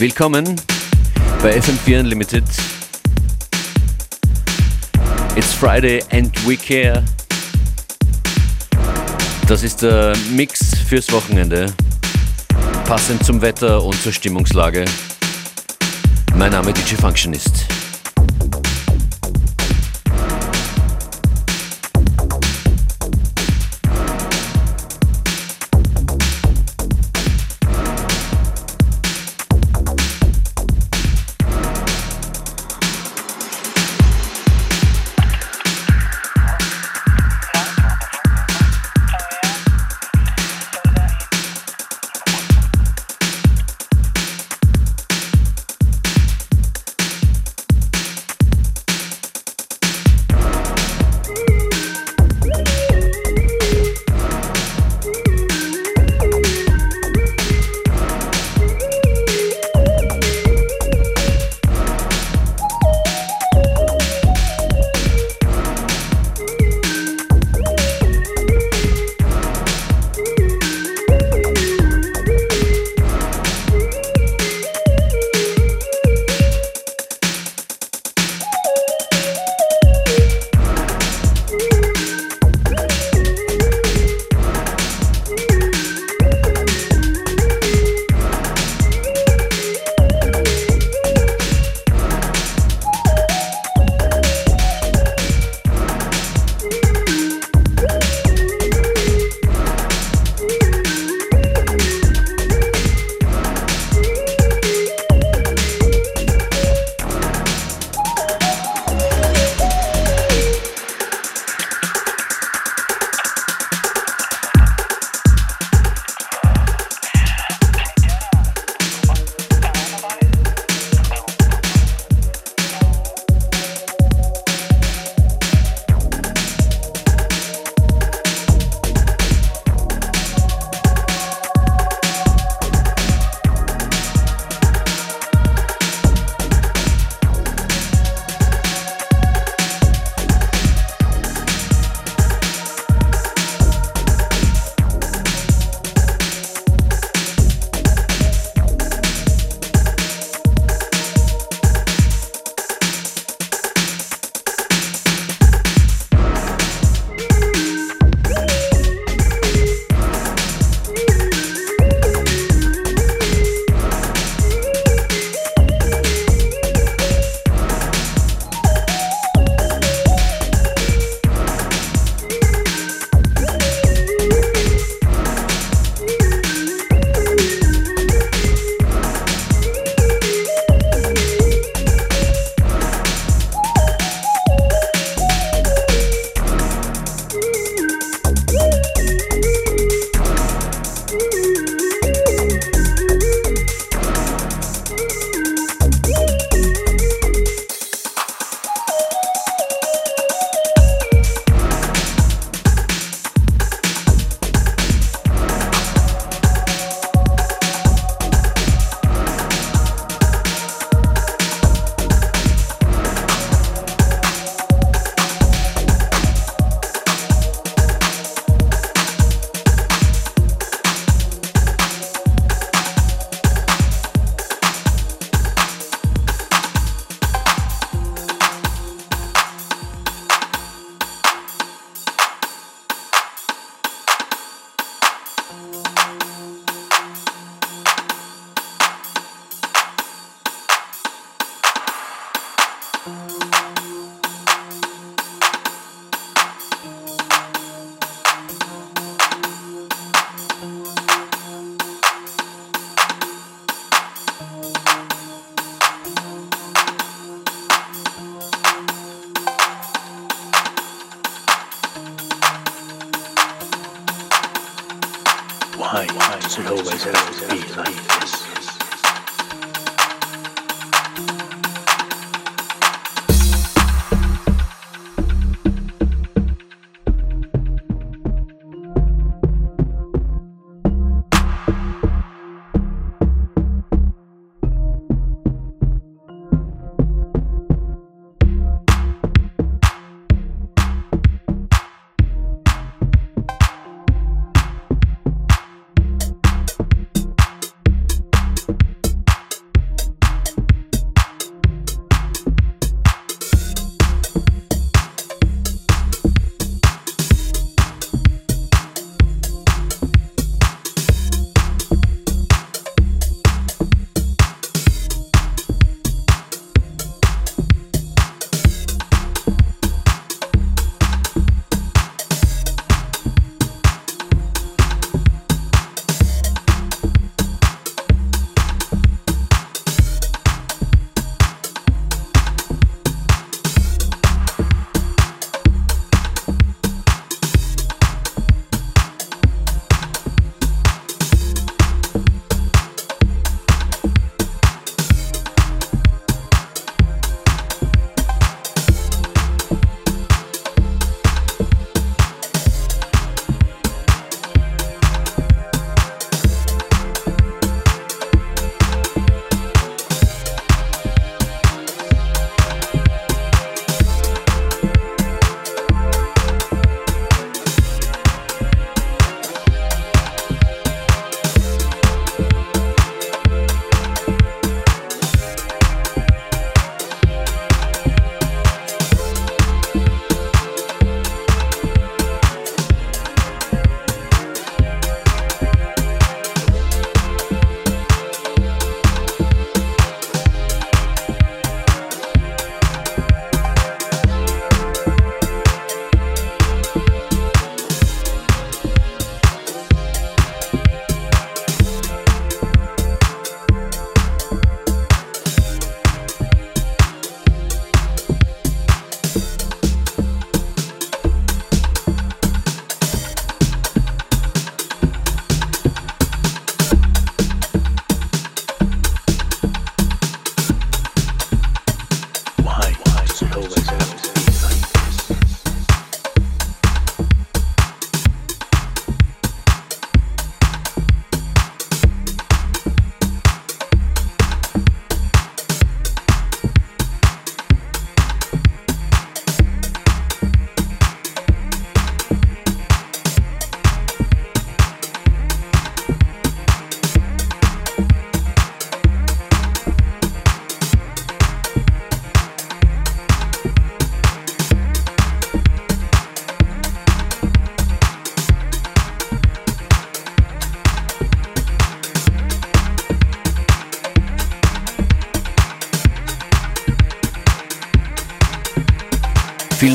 Willkommen bei FM4 Unlimited. It's Friday and we care. Das ist der Mix fürs Wochenende, passend zum Wetter und zur Stimmungslage. Mein Name DJ Functionist.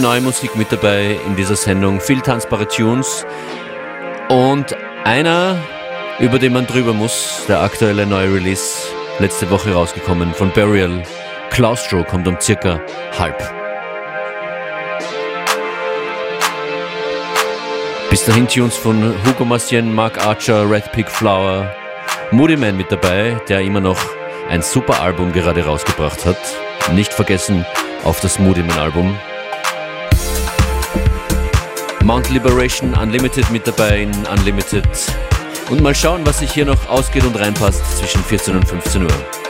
Neue Musik mit dabei in dieser Sendung, viel tanzbare Tunes und einer, über den man drüber muss, der aktuelle neue Release, letzte Woche rausgekommen von Burial. Claustro kommt um circa halb. Bis dahin Tunes von Hugo Massien, Mark Archer, Red Pig Flower, Moody Man mit dabei, der immer noch ein super Album gerade rausgebracht hat. Nicht vergessen auf das Moody Man Album. Mount Liberation Unlimited mit dabei in Unlimited. Und mal schauen, was sich hier noch ausgeht und reinpasst zwischen 14 und 15 Uhr.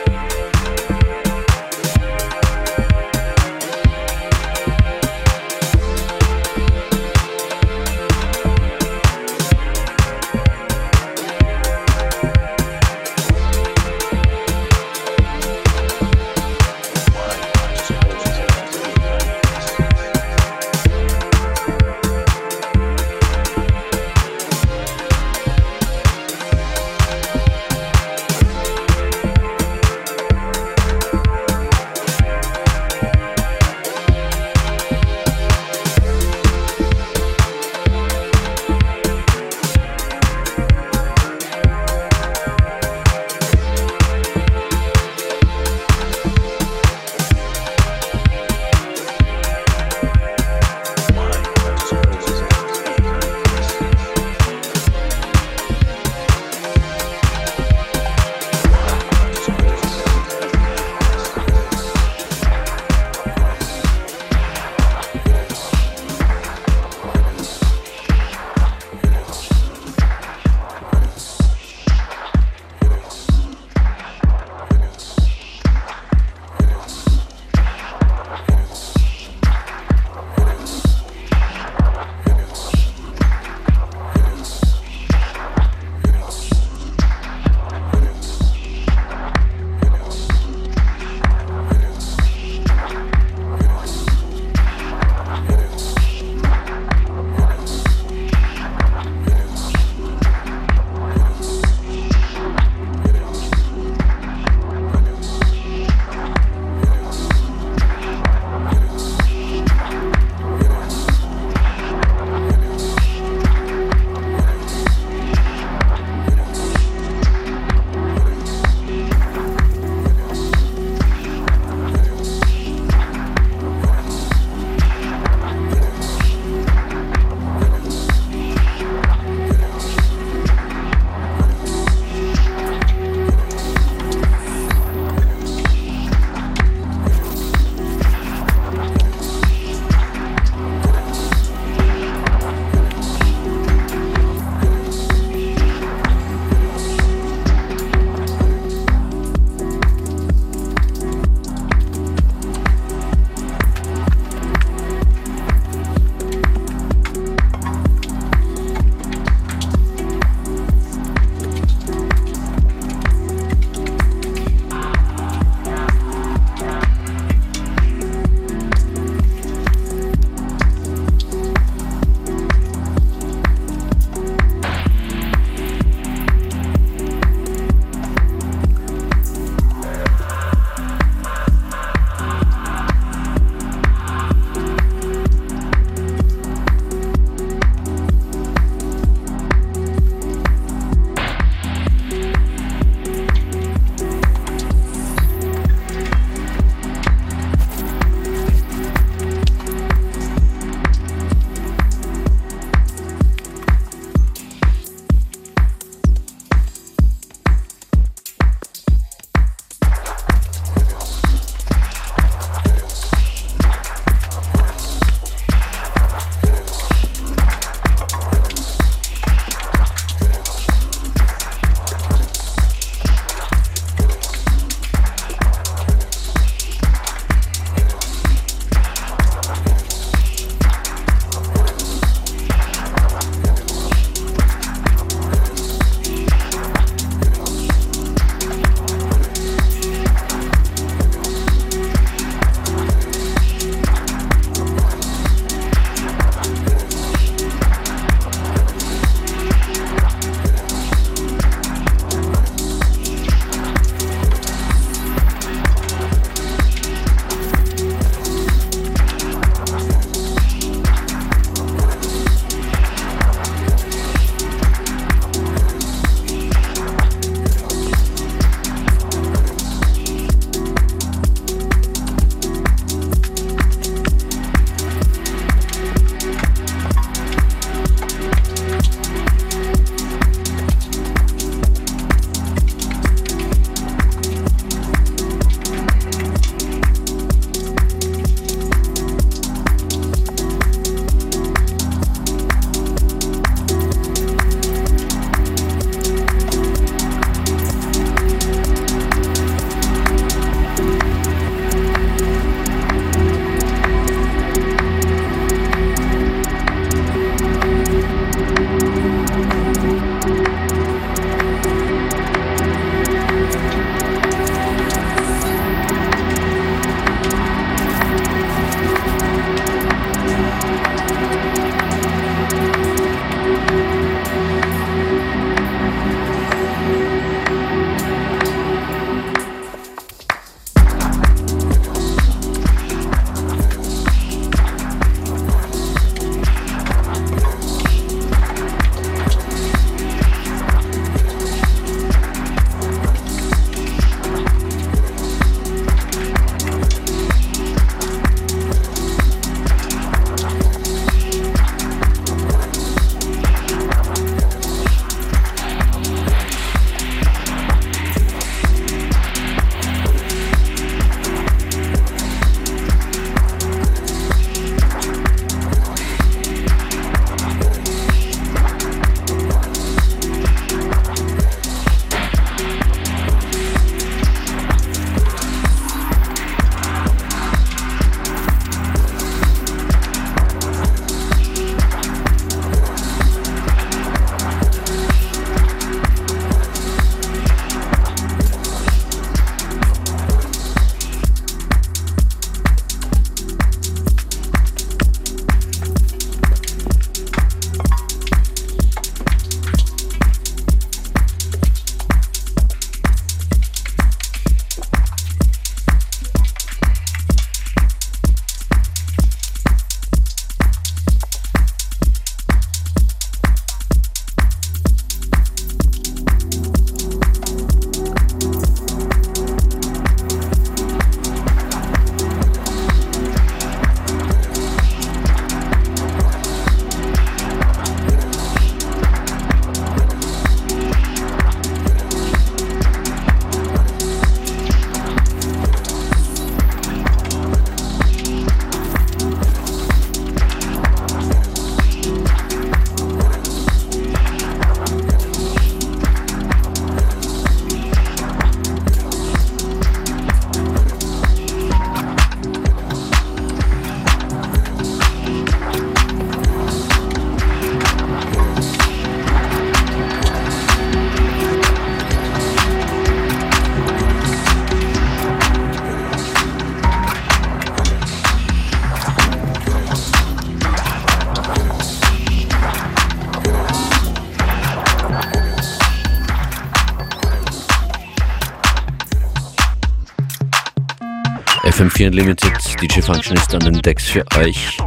FM4 Unlimited, DJ Function ist an den Decks für euch.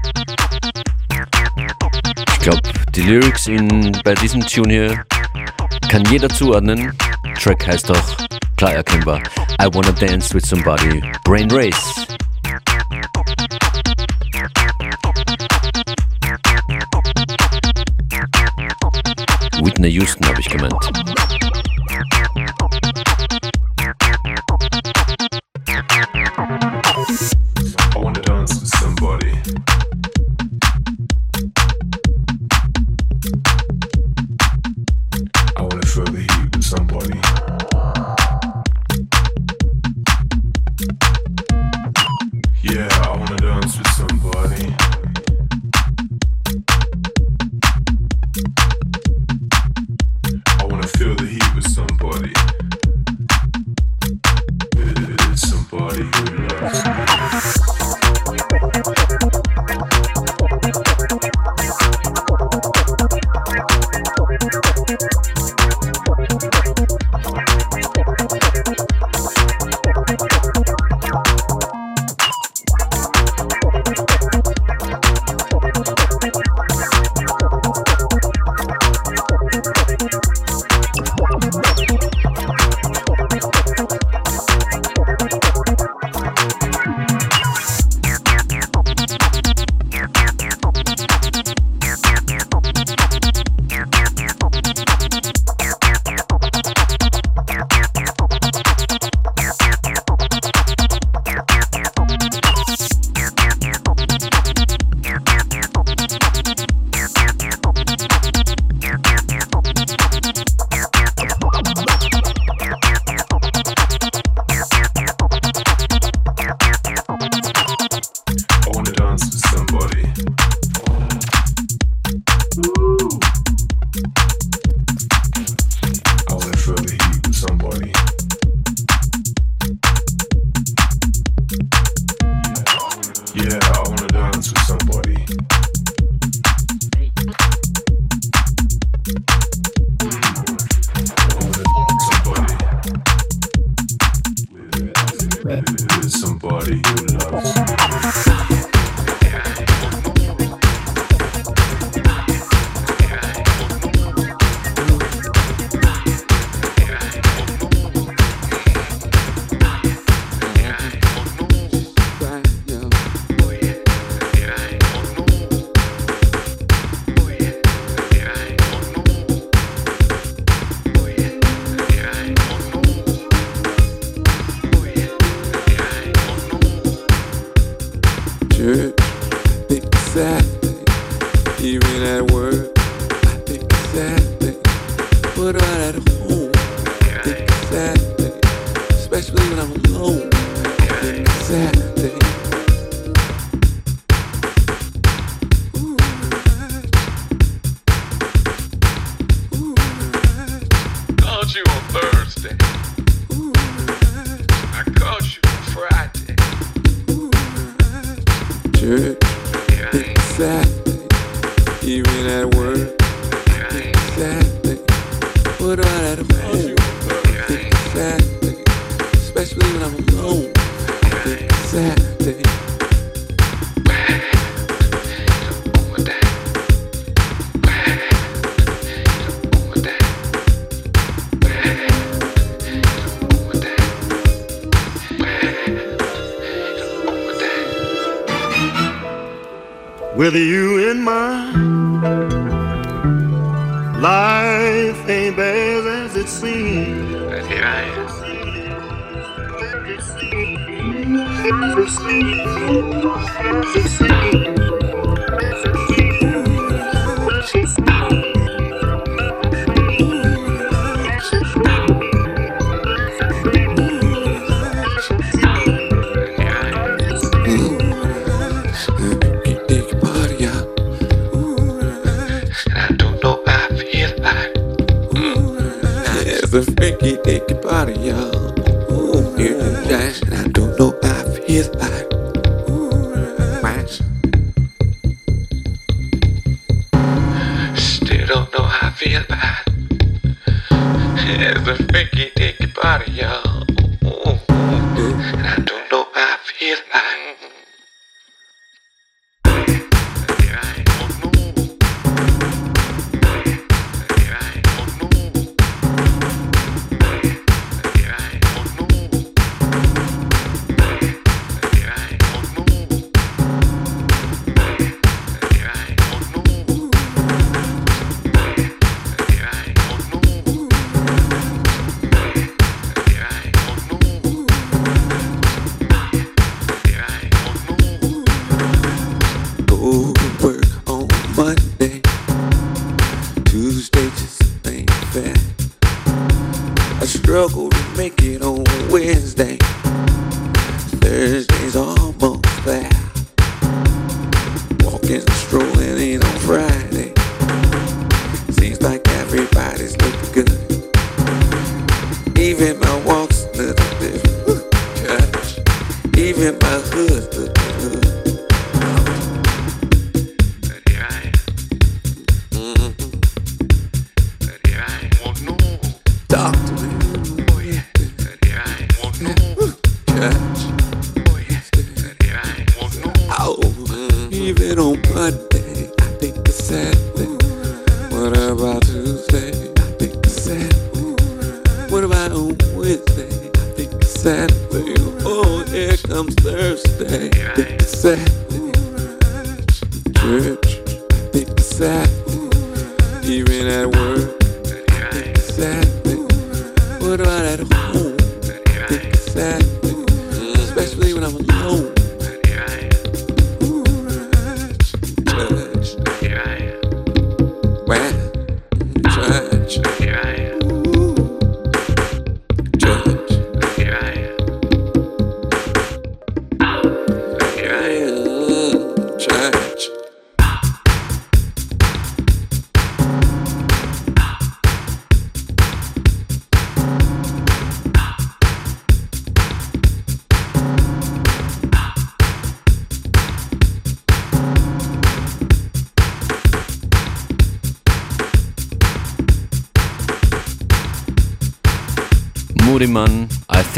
Ich glaube, die Lyrics in, bei diesem Tune hier kann jeder zuordnen. Track heißt auch klar erkennbar. I wanna dance with somebody. Brain Race. Whitney Houston habe ich gemeint.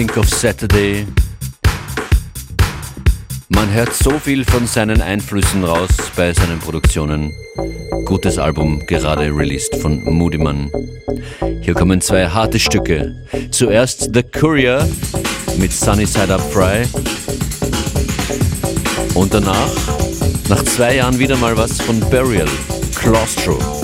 Think of Saturday. Man hört so viel von seinen Einflüssen raus bei seinen Produktionen. Gutes Album, gerade released von Moodyman. Hier kommen zwei harte Stücke. Zuerst The Courier mit Sunny Side Up Fry. Und danach, nach zwei Jahren wieder mal was von Burial, Claustro.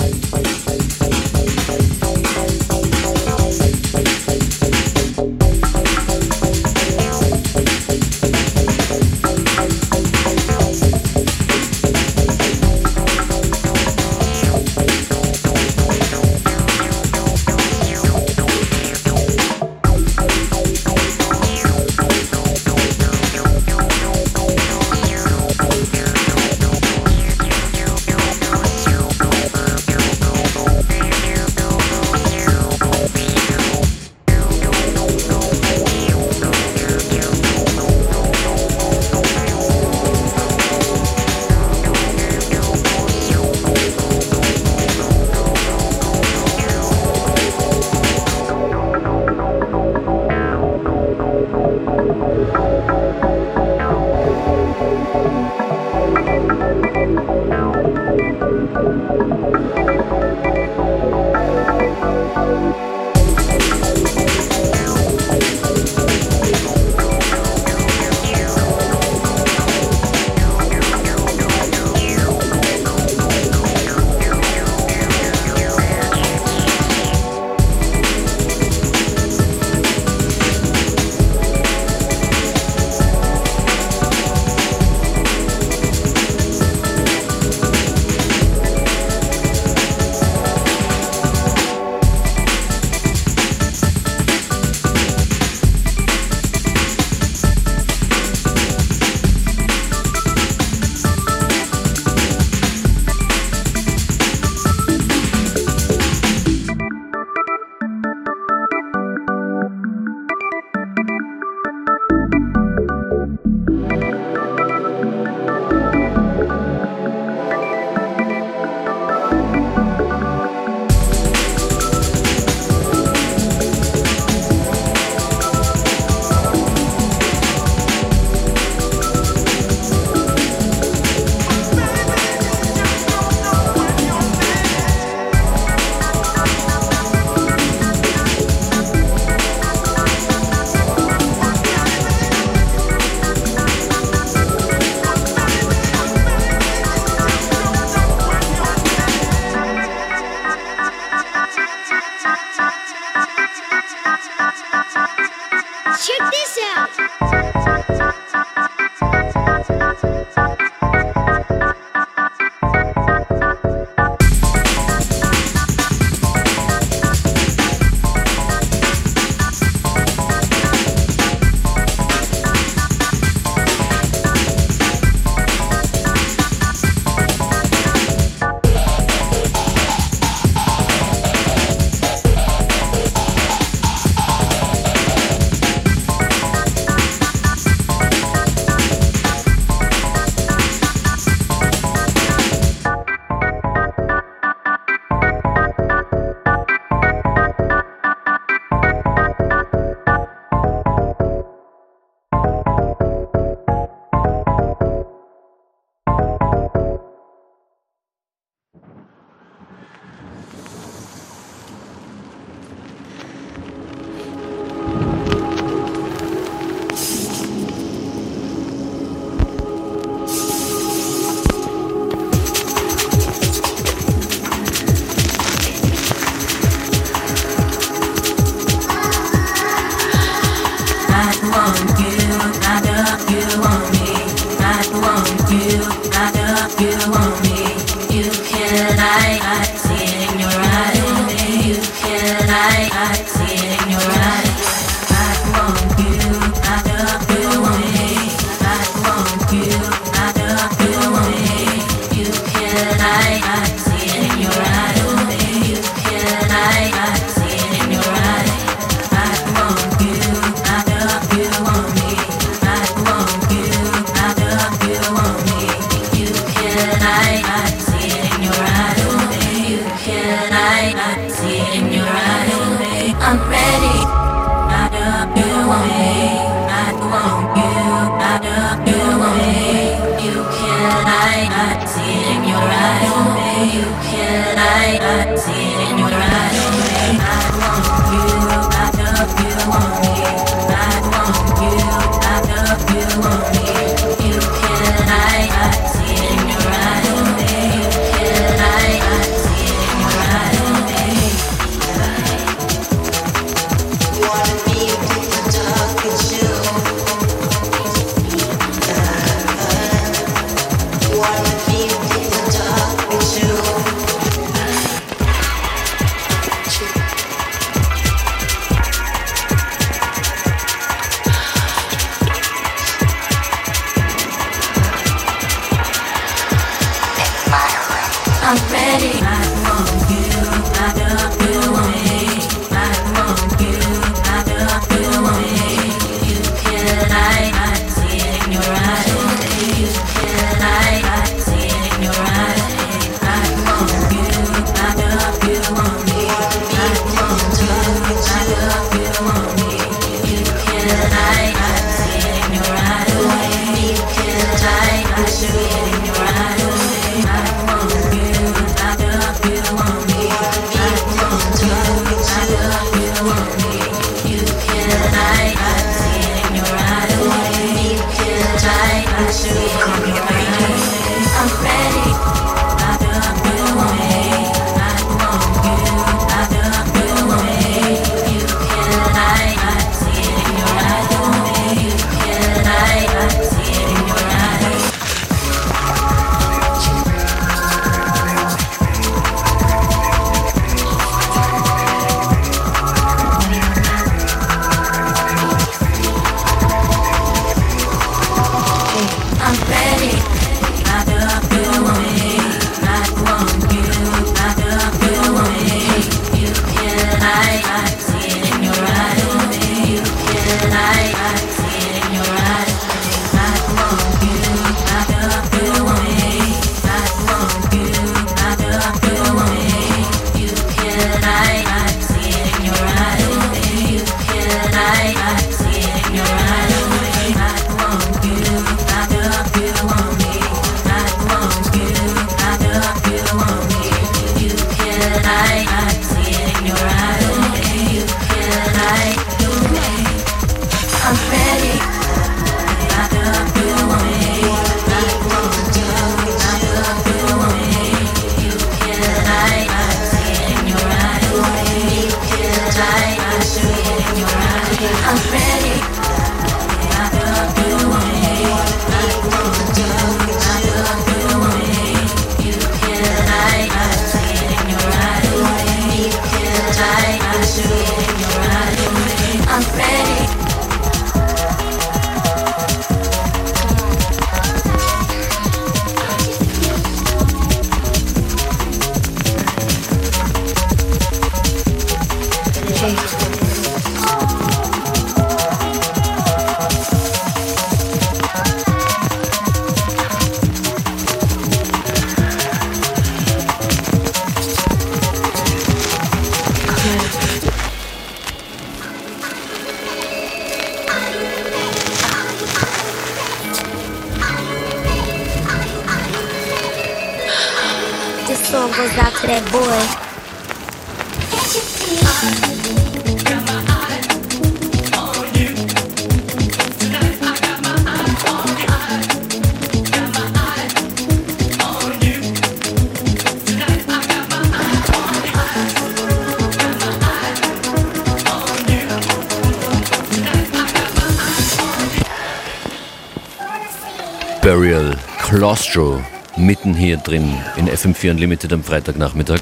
Claustro mitten hier drin in FM4 Unlimited am Freitagnachmittag.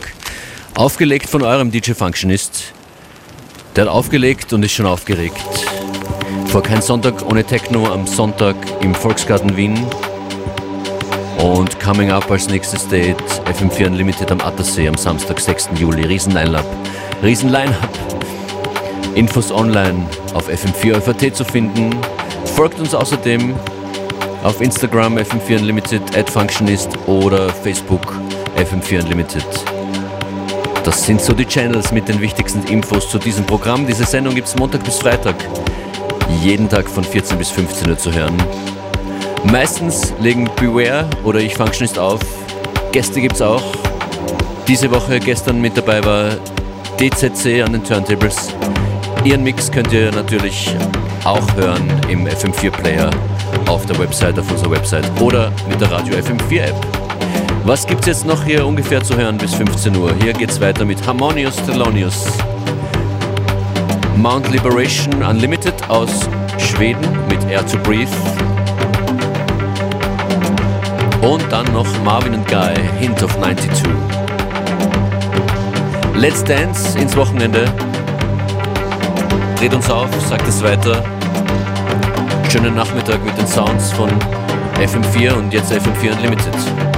Aufgelegt von eurem DJ Functionist. Der hat aufgelegt und ist schon aufgeregt. Vor kein Sonntag ohne Techno am Sonntag im Volksgarten Wien. Und coming up als nächstes Date FM4 Unlimited am Attersee am Samstag, 6. Juli. Riesen Line-Up. Riesen Line-Up. Infos online auf FM4 zu finden. Folgt uns außerdem auf Instagram FM4 Unlimited, Functionist oder Facebook FM4 Unlimited. Das sind so die Channels mit den wichtigsten Infos zu diesem Programm. Diese Sendung gibt es Montag bis Freitag, jeden Tag von 14 bis 15 Uhr zu hören. Meistens legen Beware oder ich Functionist auf. Gäste gibt es auch. diese Woche gestern mit dabei war DZC an den Turntables. Ihren Mix könnt ihr natürlich auch hören im FM4 Player auf der Website, auf unserer Website oder mit der Radio FM4 App. Was gibt's jetzt noch hier ungefähr zu hören bis 15 Uhr? Hier geht's weiter mit Harmonious Thelonious. Mount Liberation Unlimited aus Schweden mit Air to Breathe. Und dann noch Marvin and Guy, Hint of 92. Let's Dance ins Wochenende. Dreht uns auf, sagt es weiter. Schönen Nachmittag mit den Sounds von FM4 und jetzt FM4 Unlimited.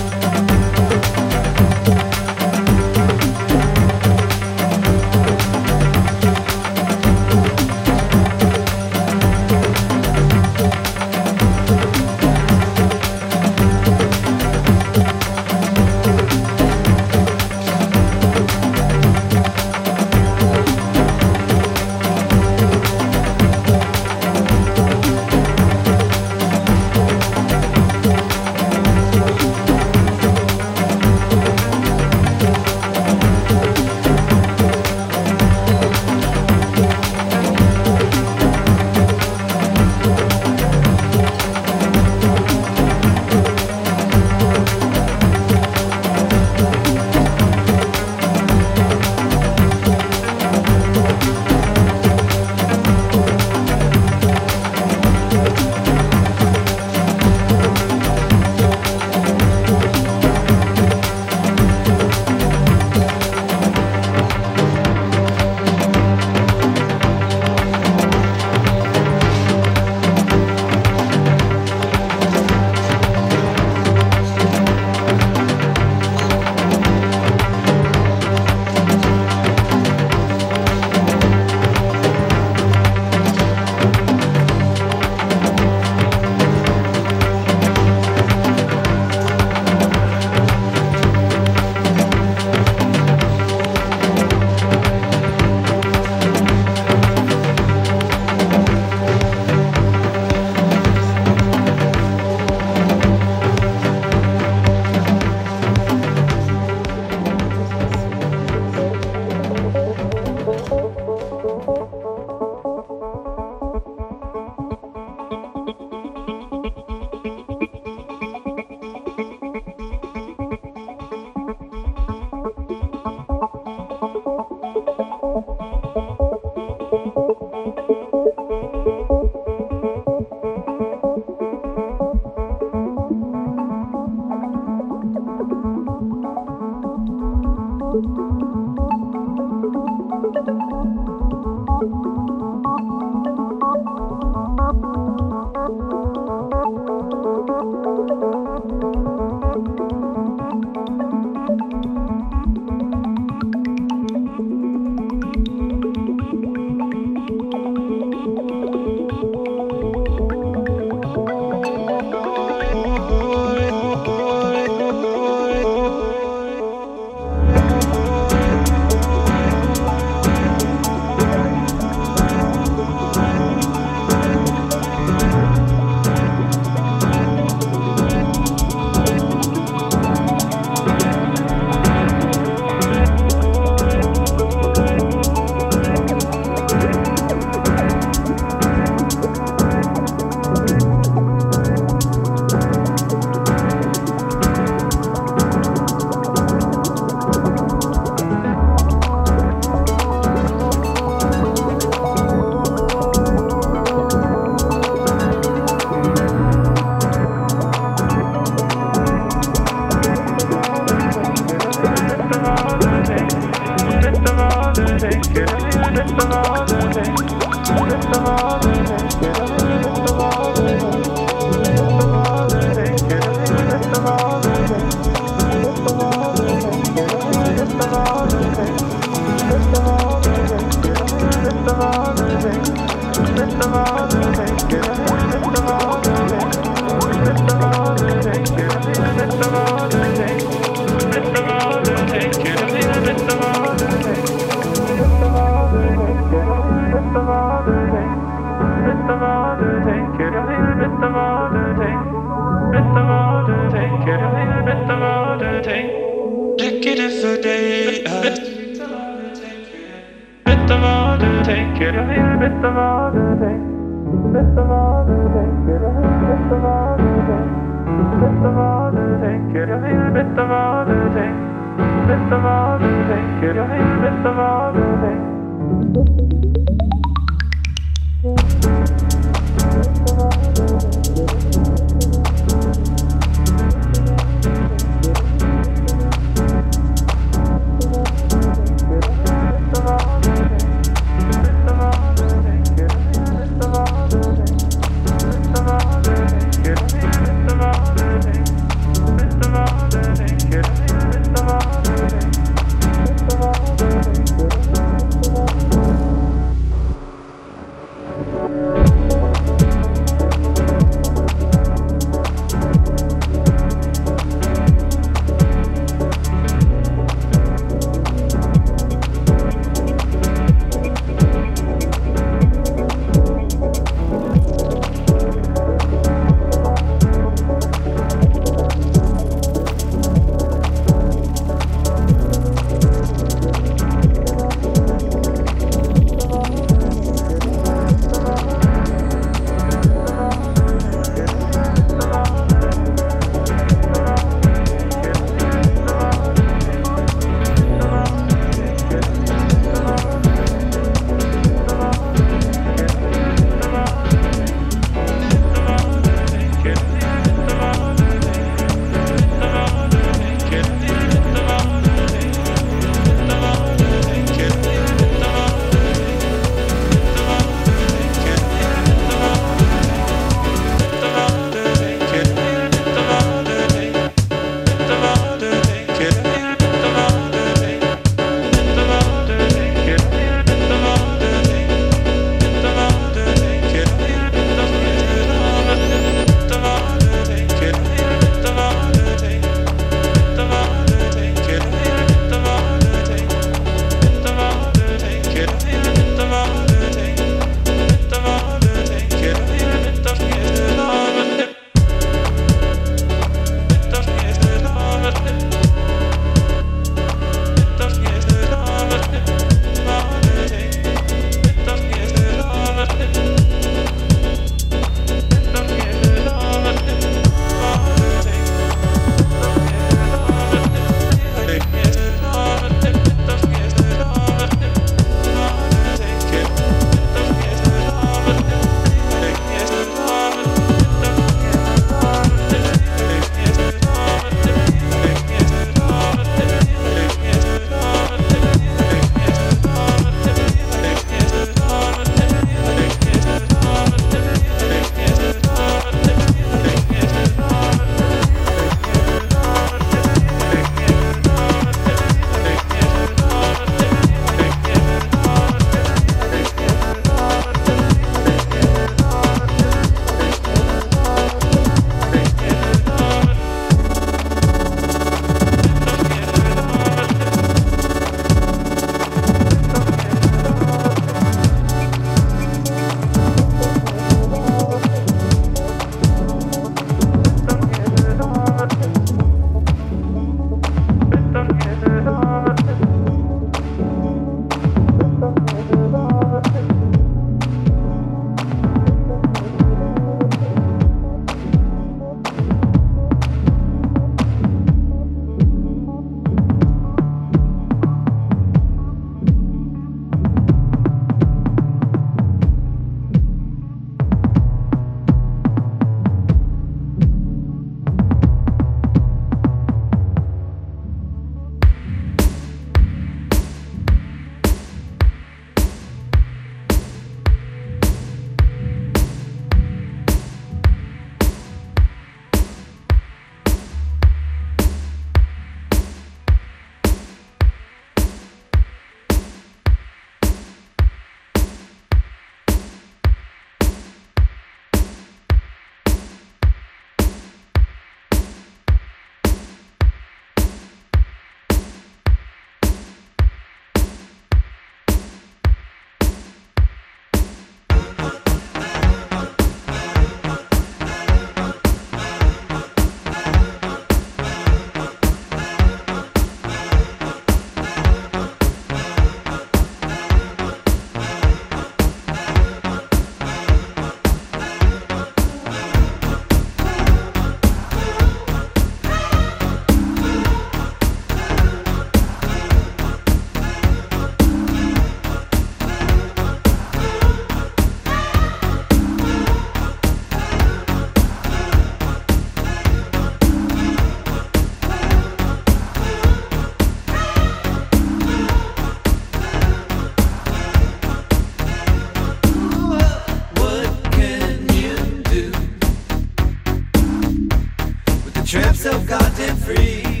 trapped so goddamn free.